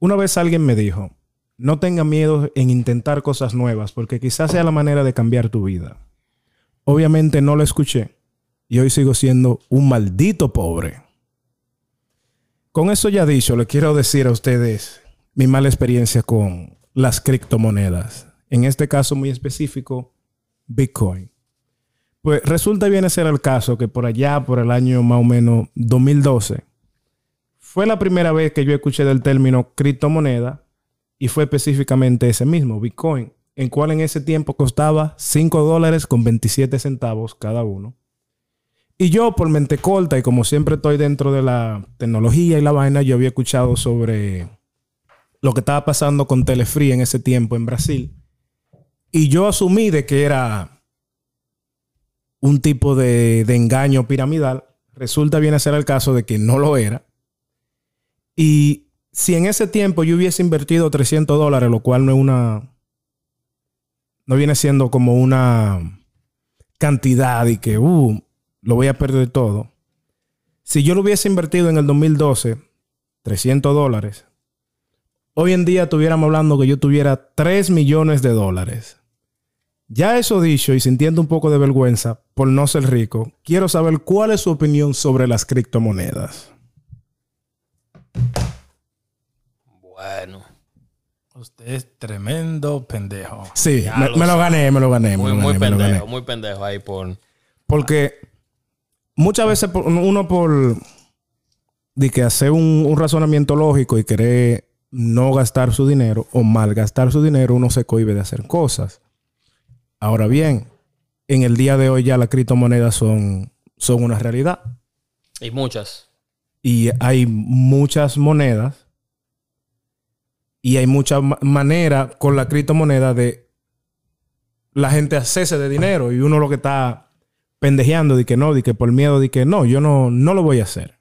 Una vez alguien me dijo, no tenga miedo en intentar cosas nuevas porque quizás sea la manera de cambiar tu vida. Obviamente no lo escuché y hoy sigo siendo un maldito pobre. Con eso ya dicho, le quiero decir a ustedes mi mala experiencia con las criptomonedas. En este caso muy específico, Bitcoin. Pues resulta bien ser el caso que por allá, por el año más o menos 2012, fue la primera vez que yo escuché del término criptomoneda y fue específicamente ese mismo, Bitcoin, en cual en ese tiempo costaba 5 dólares con 27 centavos cada uno. Y yo, por mente corta y como siempre estoy dentro de la tecnología y la vaina, yo había escuchado sobre lo que estaba pasando con Telefree en ese tiempo en Brasil. Y yo asumí de que era un tipo de, de engaño piramidal. Resulta bien ser el caso de que no lo era. Y si en ese tiempo yo hubiese invertido 300 dólares, lo cual no es una. No viene siendo como una cantidad y que, uh, lo voy a perder todo. Si yo lo hubiese invertido en el 2012, 300 dólares, hoy en día estuviéramos hablando que yo tuviera 3 millones de dólares. Ya eso dicho y sintiendo un poco de vergüenza por no ser rico, quiero saber cuál es su opinión sobre las criptomonedas. Bueno. Usted es tremendo pendejo. Sí, me, lo gané, me lo gané. Muy, muy pendejo, muy pendejo ahí por... Porque muchas veces uno por... De que hacer un, un razonamiento lógico y querer no gastar su dinero o malgastar su dinero, uno se cohibe de hacer cosas. Ahora bien, en el día de hoy ya las criptomonedas son, son una realidad. Y muchas. Y hay muchas monedas y hay muchas maneras con la criptomoneda de la gente hacerse de dinero y uno lo que está pendejeando de que no, de que por miedo de que no, yo no, no lo voy a hacer.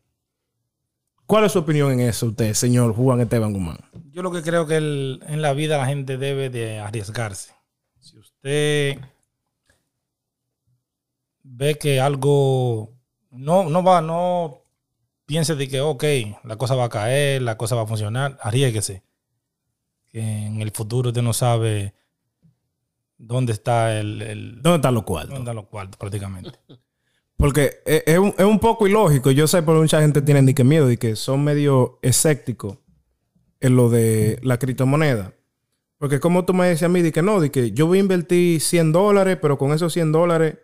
¿Cuál es su opinión en eso usted, señor Juan Esteban Guzmán? Yo lo que creo que en la vida la gente debe de arriesgarse. Si usted ve que algo no, no va, no piense de que, ok, la cosa va a caer, la cosa va a funcionar, arriesguese que en el futuro usted no sabe dónde está el... ¿Dónde están los cuartos? ¿Dónde están los cuartos, prácticamente? Porque es, un, poco ilógico. Yo sé por mucha gente tiene ni que miedo y que son medio escépticos en lo de la criptomoneda. Porque como tú me decías a mí, de que no, de que yo voy a invertir 100 dólares, pero con esos 100 dólares...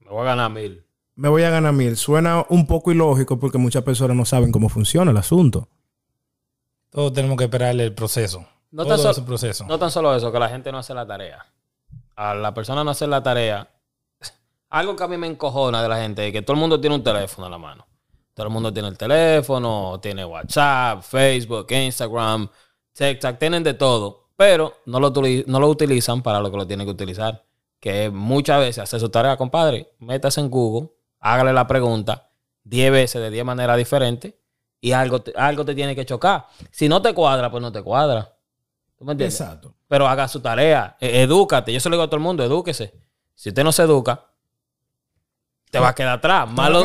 Me voy a ganar mil. Me voy a ganar mil. Suena un poco ilógico porque muchas personas no saben cómo funciona el asunto. Todos tenemos que esperar el proceso. No tan, proceso. no tan solo eso, que la gente no hace la tarea. A la persona no hacer la tarea. Algo que a mí me encojona de la gente es que todo el mundo tiene un teléfono en la mano. Todo el mundo tiene el teléfono, tiene WhatsApp, Facebook, Instagram, TikTok, tienen de todo. Pero no lo, no lo utilizan para lo que lo tienen que utilizar. Que muchas veces hacer su tarea, compadre. Métase en Google, hágale la pregunta 10 veces de 10 maneras diferentes y algo algo te tiene que chocar. Si no te cuadra, pues no te cuadra. ¿Tú me entiendes? Exacto. Pero haga su tarea, e-, edúcate. Yo se lo digo a todo el mundo, edúquese. Si usted no se educa, te va a quedar atrás. Malo,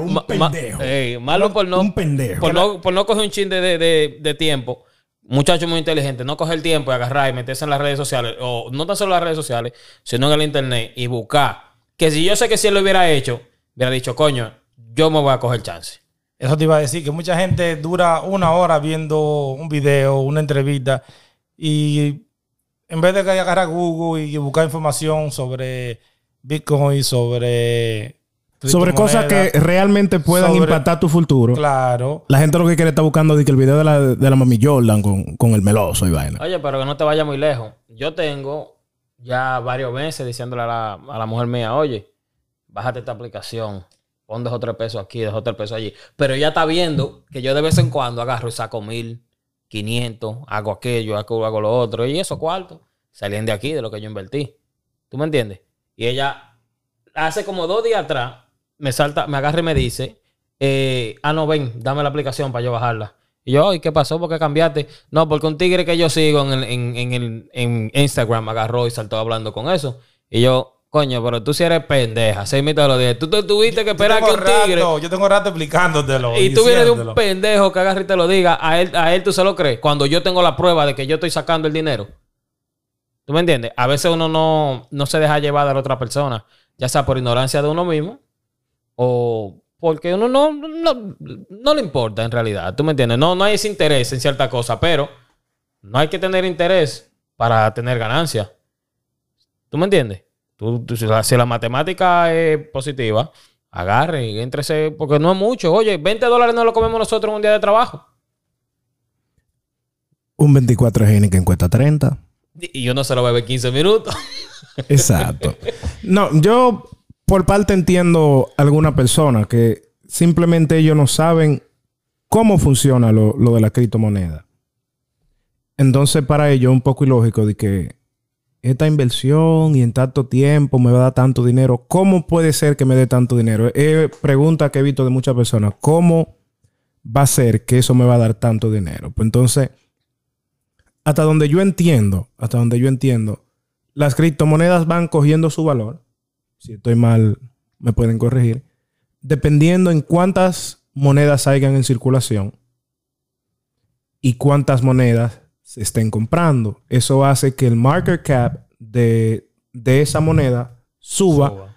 un pendejo. malo por no, un pendejo. Por no, por no coger un chin de, de, de, tiempo. Muchacho muy inteligente, no coger el tiempo y agarrar y meterse en las redes sociales, o no tan solo en las redes sociales, sino en el internet y buscar. Que si yo sé que si él lo hubiera hecho, hubiera dicho, coño, yo me voy a coger chance. Eso te iba a decir, que mucha gente dura una hora viendo un video, una entrevista, y en vez de que agarrar Google y buscar información sobre Bitcoin, sobre sobre cosas que realmente puedan impactar tu futuro. Claro. La gente lo que quiere está buscando que el video de la, de la mami Jordan con, el meloso y vaina. Oye, pero que no te vaya muy lejos. Yo tengo ya varios meses diciéndole a la, a la mujer mía, oye, bájate esta aplicación, pon dos o tres pesos aquí, dos o tres pesos allí. Pero ella está viendo que yo de vez en cuando agarro y saco mil, 500, hago aquello, hago, hago lo otro, y esos cuartos salían de aquí, de lo que yo invertí. ¿Tú me entiendes? Y ella, hace como dos días atrás, me salta, me agarra y me dice, eh, ah, no, ven, dame la aplicación para yo bajarla. Y yo, ¿y qué pasó? ¿Por qué cambiaste? No, porque un tigre que yo sigo en, en, en, en Instagram agarró y saltó hablando con eso. Y yo, Coño, pero tú si eres pendeja. Se imita lo dije. Tú te tuviste que esperar que un tigre. yo tengo rato explicándotelo. Y tú vienes de un pendejo que agarre y te lo diga. A él, a él tú se lo crees. Cuando yo tengo la prueba de que yo estoy sacando el dinero. ¿Tú me entiendes? A veces uno no, no se deja llevar de la otra persona. Ya sea por ignorancia de uno mismo. O porque uno no, no, no le importa en realidad. ¿Tú me entiendes? No, no hay ese interés en cierta cosa. Pero no hay que tener interés para tener ganancia. ¿Tú me entiendes? Tú, si la matemática es positiva, agarre y entrese, porque no es mucho. Oye, 20 dólares no lo comemos nosotros en un día de trabajo. Un 24 que cuesta 30. Y uno se lo bebe 15 minutos. Exacto. No, yo por parte entiendo alguna persona que simplemente ellos no saben cómo funciona lo, lo de la criptomoneda. Entonces, para ellos es un poco ilógico de que esta inversión y en tanto tiempo me va a dar tanto dinero. ¿Cómo puede ser que me dé tanto dinero? Es pregunta que he visto de muchas personas. ¿Cómo va a ser que eso me va a dar tanto dinero? Pues entonces, hasta donde yo entiendo, hasta donde yo entiendo, las criptomonedas van cogiendo su valor. Si estoy mal, me pueden corregir. Dependiendo en cuántas monedas hayan en circulación y cuántas monedas se estén comprando. Eso hace que el market cap de, esa moneda suba,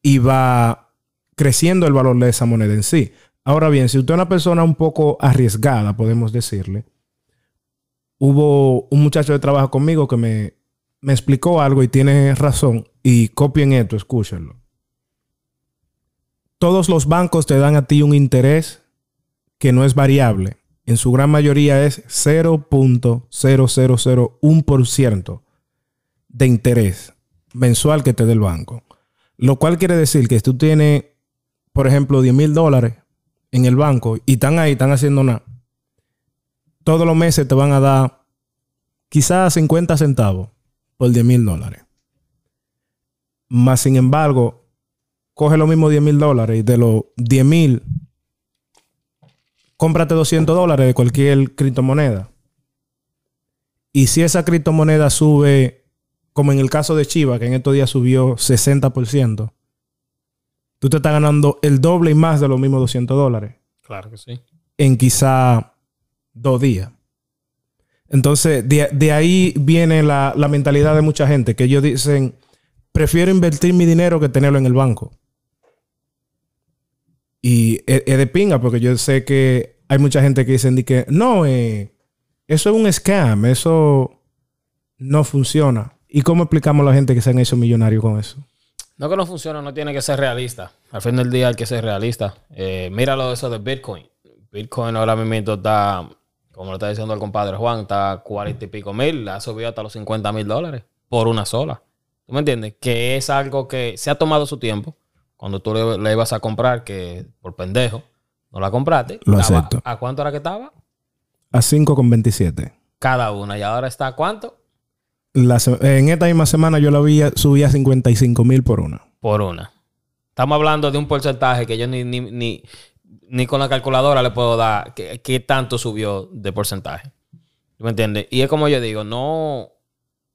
y va creciendo el valor de esa moneda en sí. Ahora bien, si usted es una persona un poco arriesgada, podemos decirle, hubo un muchacho de trabajo conmigo que me, me explicó algo y tiene razón. Y copien esto, escúchenlo. Todos los bancos te dan a ti un interés que no es variable en su gran mayoría es 0.0001% de interés mensual que te dé el banco. Lo cual quiere decir que si tú tienes, por ejemplo, 10 mil dólares en el banco y están ahí, están haciendo nada, todos los meses te van a dar quizás 50 centavos por 10 mil dólares. Más sin embargo, coge lo mismo 10 mil dólares y de los 10 mil cómprate 200 dólares de cualquier criptomoneda. Y si esa criptomoneda sube, como en el caso de Chiva, que en estos días subió 60%, tú te estás ganando el doble y más de los mismos 200 dólares. Claro que sí. En quizá dos días. Entonces, de, ahí viene la, mentalidad de mucha gente, que ellos dicen, prefiero invertir mi dinero que tenerlo en el banco. Y es, de pinga, porque yo sé que hay mucha gente que dicen que no, eh, eso es un scam, eso no funciona. ¿Y cómo explicamos a la gente que se han hecho millonarios con eso? No que no funciona, no tiene que ser realista. Al fin del día hay que ser realista. Eh, míralo eso de Bitcoin. Bitcoin ahora mismo está, como lo está diciendo el compadre Juan, está cuarenta y pico mil, ha subido hasta los 50 mil dólares por una sola. ¿Tú me entiendes? Que es algo que se ha tomado su tiempo cuando tú le, ibas a comprar, que por pendejo, no la compraste. Lo acepto. ¿A cuánto era que estaba? A 5,27. Cada una. ¿Y ahora está a cuánto? en esta misma semana yo la vi, subí a 55 mil por una. Por una. Estamos hablando de un porcentaje que yo ni, ni, ni, con la calculadora le puedo dar qué tanto subió de porcentaje. ¿Me entiendes? Y es como yo digo, no,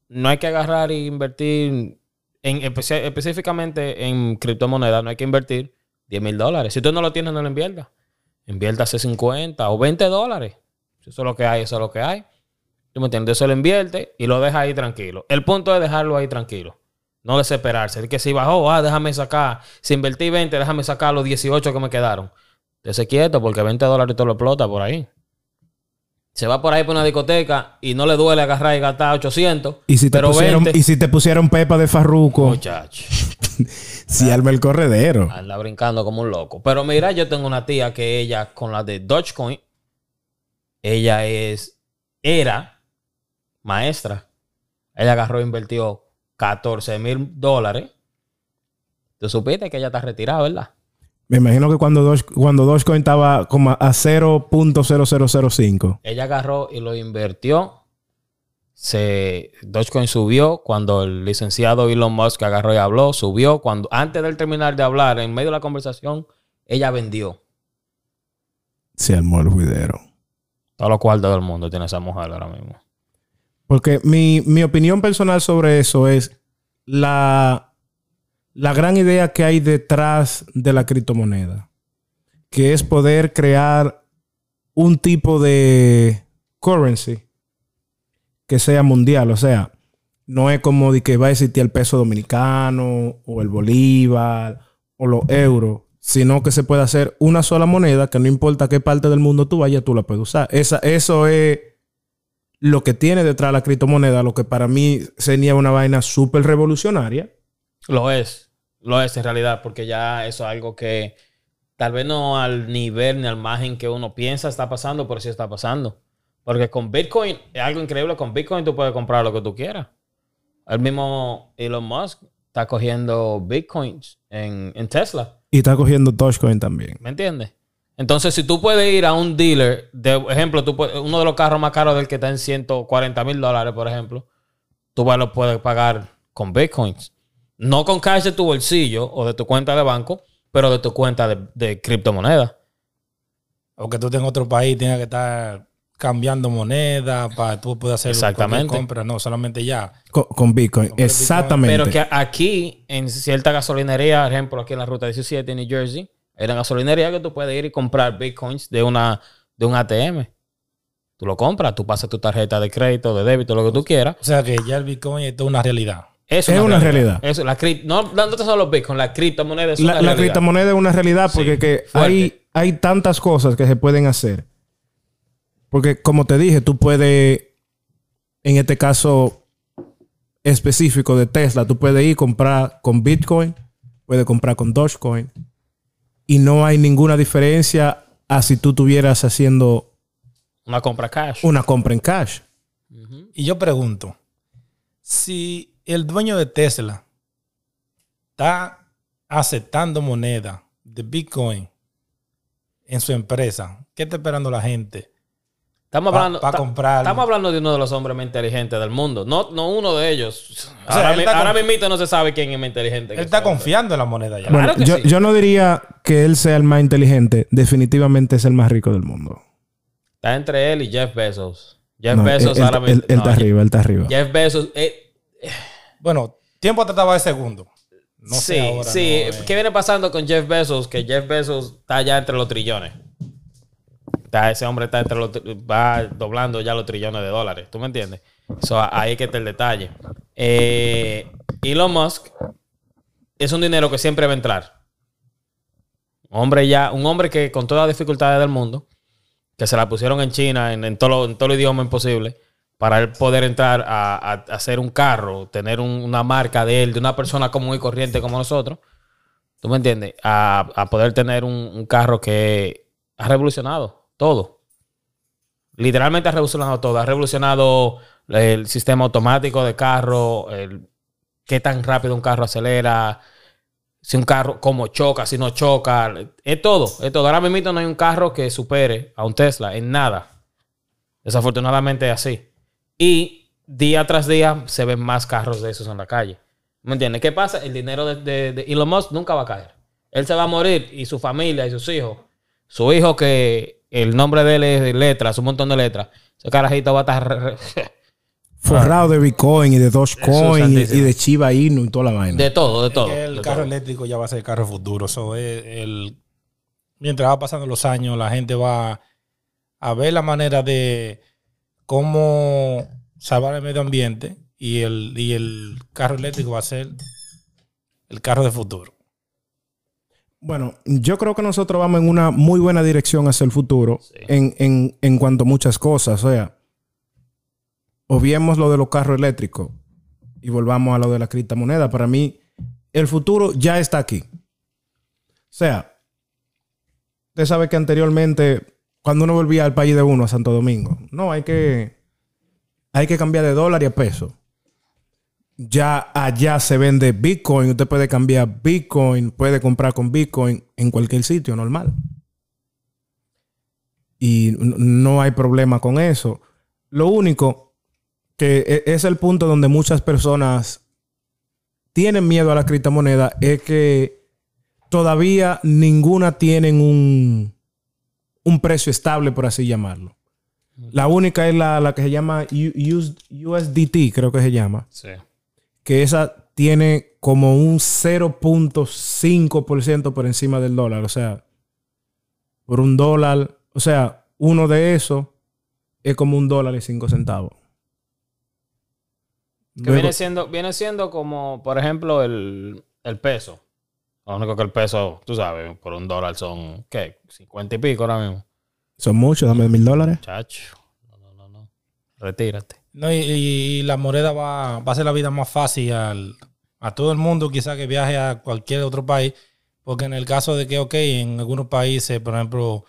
no hay que agarrar e invertir específicamente en criptomonedas no hay que invertir 10 mil dólares. Si tú no lo tienes, no lo inviertas. Inviértase 50 o 20 dólares. Eso es lo que hay, eso es lo que hay. ¿Tú me entiendes? Eso lo invierte y lo deja ahí tranquilo. El punto es dejarlo ahí tranquilo. No desesperarse. Es que si bajó, ah, déjame sacar. Si invertí 20, déjame sacar los 18 que me quedaron. Dese quieto porque 20 dólares te lo explota por ahí se va por ahí por una discoteca y no le duele agarrar y gastar 800. Y si te, pusieron, y si te pusieron pepa de farruco. Muchacho. si arma el corredero. Anda brincando como un loco. Pero mira, yo tengo una tía que ella, con la de Dogecoin, ella es, era maestra. Ella agarró e invirtió 14 mil dólares. Tú supiste que ella está retirada, ¿verdad? Me imagino que cuando, Doge, cuando Dogecoin estaba como a 0.0005. Ella agarró y lo invirtió. Se, Dogecoin subió cuando el licenciado Elon Musk agarró y habló. Subió cuando, antes de terminar de hablar, en medio de la conversación, ella vendió. Se armó el juidero. Todo lo cual todo el mundo tiene esa mujer ahora mismo. Porque mi, mi opinión personal sobre eso es la la gran idea que hay detrás de la criptomoneda, que es poder crear un tipo de currency que sea mundial. O sea, no es como de que va a existir el peso dominicano o el bolívar o los euros, sino que se puede hacer una sola moneda que no importa qué parte del mundo tú vayas, tú la puedes usar. Esa, eso es lo que tiene detrás la criptomoneda, lo que para mí sería una vaina súper revolucionaria. Lo es, lo es en realidad, porque ya eso es algo que tal vez no al nivel ni al margen que uno piensa está pasando, pero sí está pasando. Porque con Bitcoin es algo increíble. Con Bitcoin tú puedes comprar lo que tú quieras. El mismo Elon Musk está cogiendo Bitcoins en, Tesla. Y está cogiendo Dogecoin también. ¿Me entiendes? Entonces, si tú puedes ir a un dealer, de ejemplo, tú uno de los carros más caros del que está en 140 mil dólares, por ejemplo, tú lo puedes pagar con Bitcoins. No con cash de tu bolsillo o de tu cuenta de banco, pero de tu cuenta de, de criptomoneda. O que tú estés en otro país, tienes que estar cambiando moneda para tú poder hacer Exactamente. compra, no, solamente ya. Con, Bitcoin, exactamente. Pero que aquí, en cierta gasolinería, por ejemplo, aquí en la ruta 17 en New Jersey, era gasolinería que tú puedes ir y comprar Bitcoins de, una, de un ATM. Tú lo compras, tú pasas tu tarjeta de crédito, de débito, lo que tú quieras. O sea que ya el Bitcoin es una realidad. Es una, realidad. Eso, la no, no te solo los Bitcoin, la criptomoneda es una la, realidad. La criptomoneda es una realidad porque que hay, hay tantas cosas que se pueden hacer porque como te dije, tú puedes, en este caso específico de Tesla, tú puedes ir a comprar con Bitcoin, puedes comprar con Dogecoin. Y no hay ninguna diferencia a si tú estuvieras haciendo una compra cash. Una compra en cash. Y yo pregunto, si el dueño de Tesla está aceptando moneda de Bitcoin en su empresa, ¿qué está esperando la gente? Estamos hablando, comprar. Estamos hablando de uno de los hombres más inteligentes del mundo. No, no uno de ellos. ahora, mismo no se sabe quién es más inteligente. Él está confiando en la moneda ya. yo, no diría que él sea el más inteligente. Definitivamente es el más rico del mundo. Está entre él y Jeff Bezos. Jeff Bezos ahora mismo. Él, está arriba, él está arriba. Jeff Bezos. Eh, bueno, tiempo trataba de segundo. sí, sí. ¿Qué viene pasando con Jeff Bezos? Que Jeff Bezos está ya entre los trillones ese hombre está entre los, va doblando ya los trillones de dólares. ¿Tú me entiendes? So, ahí que está el detalle. Eh, Elon Musk es un dinero que siempre va a entrar. Un hombre ya, un hombre que con todas las dificultades del mundo, que se la pusieron en China, en, todo, en todo el idioma imposible, para él poder entrar a, hacer un carro, tener una marca de él, de una persona común y corriente como nosotros, ¿tú me entiendes? A, poder tener un carro que ha revolucionado todo. Literalmente ha revolucionado todo. Ha revolucionado el sistema automático de carro, el, qué tan rápido un carro acelera, si un carro, cómo choca, si no choca. Es todo, es todo. Ahora mismo no hay un carro que supere a un Tesla en nada. Desafortunadamente es así. Y día tras día se ven más carros de esos en la calle. ¿Me entiendes? ¿Qué pasa? El dinero de, de Elon Musk nunca va a caer. Él se va a morir y su familia y sus hijos. Su hijo que el nombre de él es de letras, un montón de letras. Ese carajito va a estar forrado de Bitcoin y de Dogecoin y, de Chiba Inu y toda la vaina. De todo, de todo. el carro eléctrico ya va a ser el carro futuro. So, el, mientras va pasando los años, la gente va a ver la manera de cómo salvar el medio ambiente y el, y el carro eléctrico va a ser el carro de futuro. Bueno, yo creo que nosotros vamos en una muy buena dirección hacia el futuro en, cuanto a muchas cosas. O sea, obviemos lo de los carros eléctricos y volvamos a lo de la criptomoneda. Para mí, el futuro ya está aquí. O sea, usted sabe que anteriormente, cuando uno volvía al país de uno, a Santo Domingo, no, hay que, hay que cambiar de dólar y a peso ya allá se vende Bitcoin. Usted puede cambiar Bitcoin, puede comprar con Bitcoin en cualquier sitio normal. Y no hay problema con eso. Lo único que e, es el punto donde muchas personas tienen miedo a la criptomoneda es que todavía ninguna tienen un, un precio estable, por así llamarlo. La única es la, la que se llama USDT, creo que se llama. Sí que esa tiene como un 0.5% por encima del dólar. O sea, por un dólar, o sea, uno de esos es como un dólar y cinco centavos. Que viene siendo, viene siendo como, por ejemplo, el, el peso. Lo único que el peso, tú sabes, por un dólar son, ¿qué? 50 y pico ahora mismo. Son muchos, dame mil dólares. Chacho. No, no, no, no. Retírate. No, y, y la moneda va, va a hacer la vida más fácil al, a todo el mundo, quizá que viaje a cualquier otro país. Porque en el caso de que, ok, en algunos países, por ejemplo,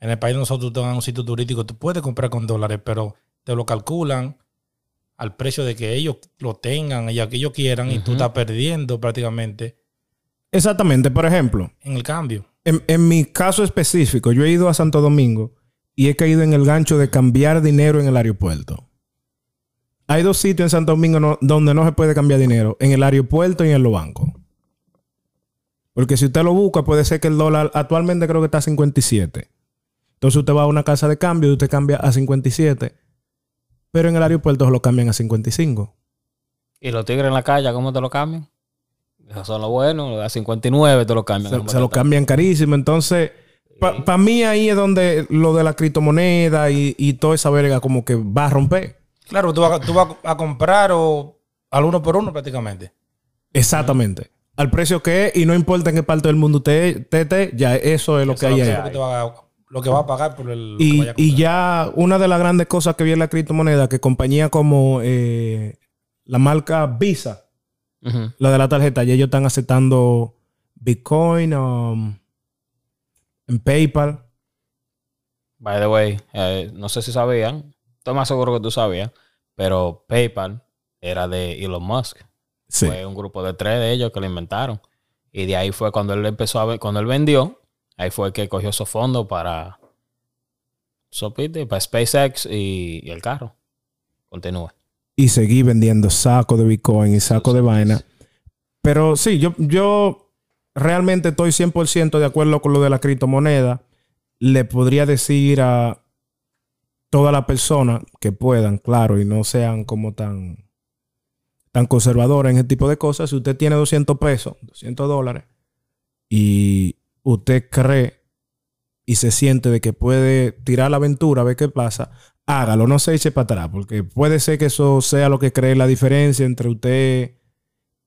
en el país de nosotros tú un sitio turístico, tú puedes comprar con dólares, pero te lo calculan al precio de que ellos lo tengan y que ellos quieran y tú estás perdiendo prácticamente. Exactamente, por ejemplo. En el cambio. En, mi caso específico, yo he ido a Santo Domingo y he caído en el gancho de cambiar dinero en el aeropuerto. Hay dos sitios en Santo Domingo donde no se puede cambiar dinero, en el aeropuerto y en los bancos. Porque si usted lo busca, puede ser que el dólar actualmente creo que está a 57. Entonces usted va a una casa de cambio y usted cambia a 57 pero en el aeropuerto se lo cambian a 55. ¿Y los tigres en la calle cómo te lo cambian? Esos son los buenos, a 59 te lo cambian. Se, lo cambian carísimo. Entonces, para mí ahí es donde lo de la criptomoneda y, y toda esa verga como que va a romper. Claro, tú vas, tú vas a comprar o al uno por uno prácticamente. Exactamente. Al precio que es y no importa en qué parte del mundo te esté, ya eso es lo que hay ahí lo que va a pagar por el. Y, ya una de las grandes cosas que viene la criptomoneda, que compañía como eh, la marca Visa, la de la tarjeta, ya ellos están aceptando Bitcoin um, en PayPal. By the way, eh, no sé si sabían, estoy más seguro que tú sabías, pero PayPal era de Elon Musk. Fue un grupo de tres de ellos que lo inventaron. Y de ahí fue cuando él empezó a ver, cuando él vendió, Ahí fue que cogió esos fondos para, para SpaceX y, el carro. Continúa. Y seguí vendiendo saco de Bitcoin y saco de vaina. Pero sí, yo, yo realmente estoy 100% de acuerdo con lo de la criptomoneda. Le podría decir a todas las personas que puedan, claro, y no sean como tan, tan conservadoras en ese tipo de cosas. Si usted tiene 200 pesos, 200 dólares, y usted cree y se siente de que puede tirar la aventura, a ver qué pasa, hágalo, no se eche para atrás, porque puede ser que eso sea lo que cree la diferencia entre usted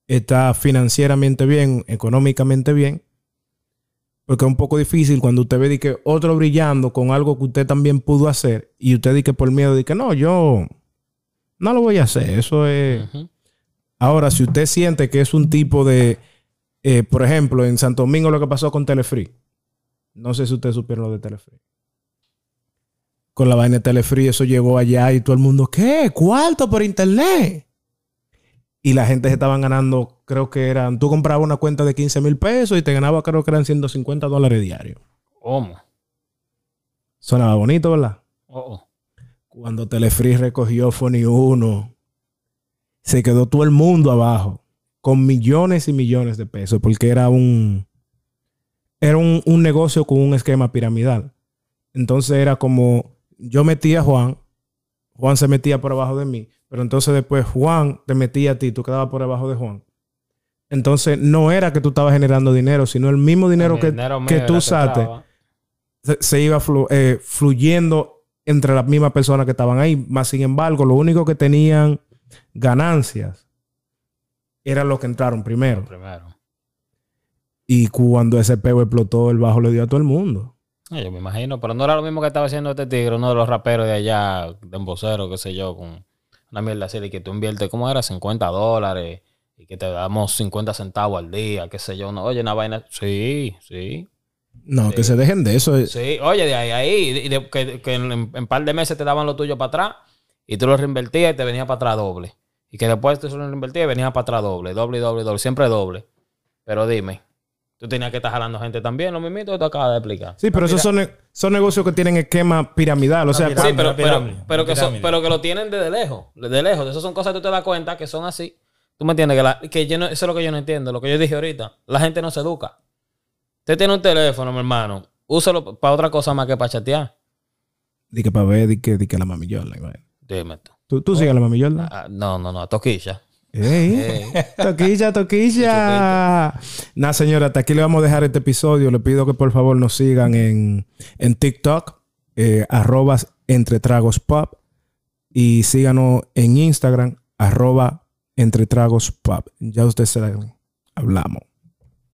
está financieramente bien, económicamente bien, porque es un poco difícil cuando usted ve que otro brillando con algo que usted también pudo hacer y usted dice por miedo de que no, yo no lo voy a hacer, eso es... Ahora, si usted siente que es un tipo de eh, por ejemplo, en Santo Domingo lo que pasó con Telefree. No sé si ustedes supieron lo de Telefree. Con la vaina de Telefree, eso llegó allá y todo el mundo, ¿qué? ¿Cuarto por internet? Y la gente se estaban ganando, creo que eran, tú comprabas una cuenta de 15 mil pesos y te ganaba, creo que eran 150 dólares diarios. ¿Cómo? Sonaba bonito, ¿verdad? Oh, Cuando Telefree recogió Fony 1, se quedó todo el mundo abajo con millones y millones de pesos, porque era un, era un, negocio con un esquema piramidal. Entonces era como, yo metía a Juan, Juan se metía por abajo de mí, pero entonces después Juan te metía a ti, tú quedabas por abajo de Juan. Entonces no era que tú estabas generando dinero, sino el mismo dinero que, que tú usaste se, iba eh, fluyendo entre las mismas personas que estaban ahí. Más sin embargo, lo único que tenían ganancias eran los que entraron primero. Primero. Y cuando ese pego explotó, el bajo le dio a todo el mundo. Yo me imagino, pero no era lo mismo que estaba haciendo este tigre, uno de los raperos de allá, de embocero, qué sé yo, con una mierda así de que tú inviertes, ¿cómo era? 50 dólares y que te damos 50 centavos al día, qué sé yo. No, oye, una vaina. Sí, sí. No, que se dejen de eso. Sí, oye, de ahí, ahí, que, en, un par de meses te daban lo tuyo para atrás y tú lo reinvertías y te venía para atrás doble. Y que después tú solo invertías y venías para atrás doble, doble, doble, doble, siempre doble. Pero dime, tú tenías que estar jalando gente también, lo mismo que tú acabas de explicar. Sí, pero esos son, son negocios que tienen esquema piramidal, o sea... Sí, pero, pero, que pero que lo tienen desde lejos, desde lejos. Esas son cosas que tú te das cuenta que son así. ¿Tú me entiendes? Que, que eso es lo que yo no entiendo, lo que yo dije ahorita. La gente no se educa. Usted tiene un teléfono, mi hermano, úsalo para otra cosa más que para chatear. Di que para ver, di que, di que la mamillola. Dime tú. ¿Tú, tú sigues a la mami ah, no, no, no, a Toquilla. Ey, toquilla, toquilla. Nada, señora, hasta aquí le vamos a dejar este episodio. Le pido que por favor nos sigan en, en TikTok, eh, arroba entre tragos pop. Y síganos en Instagram, arroba entre tragos pop. Ya ustedes saben, hablamos.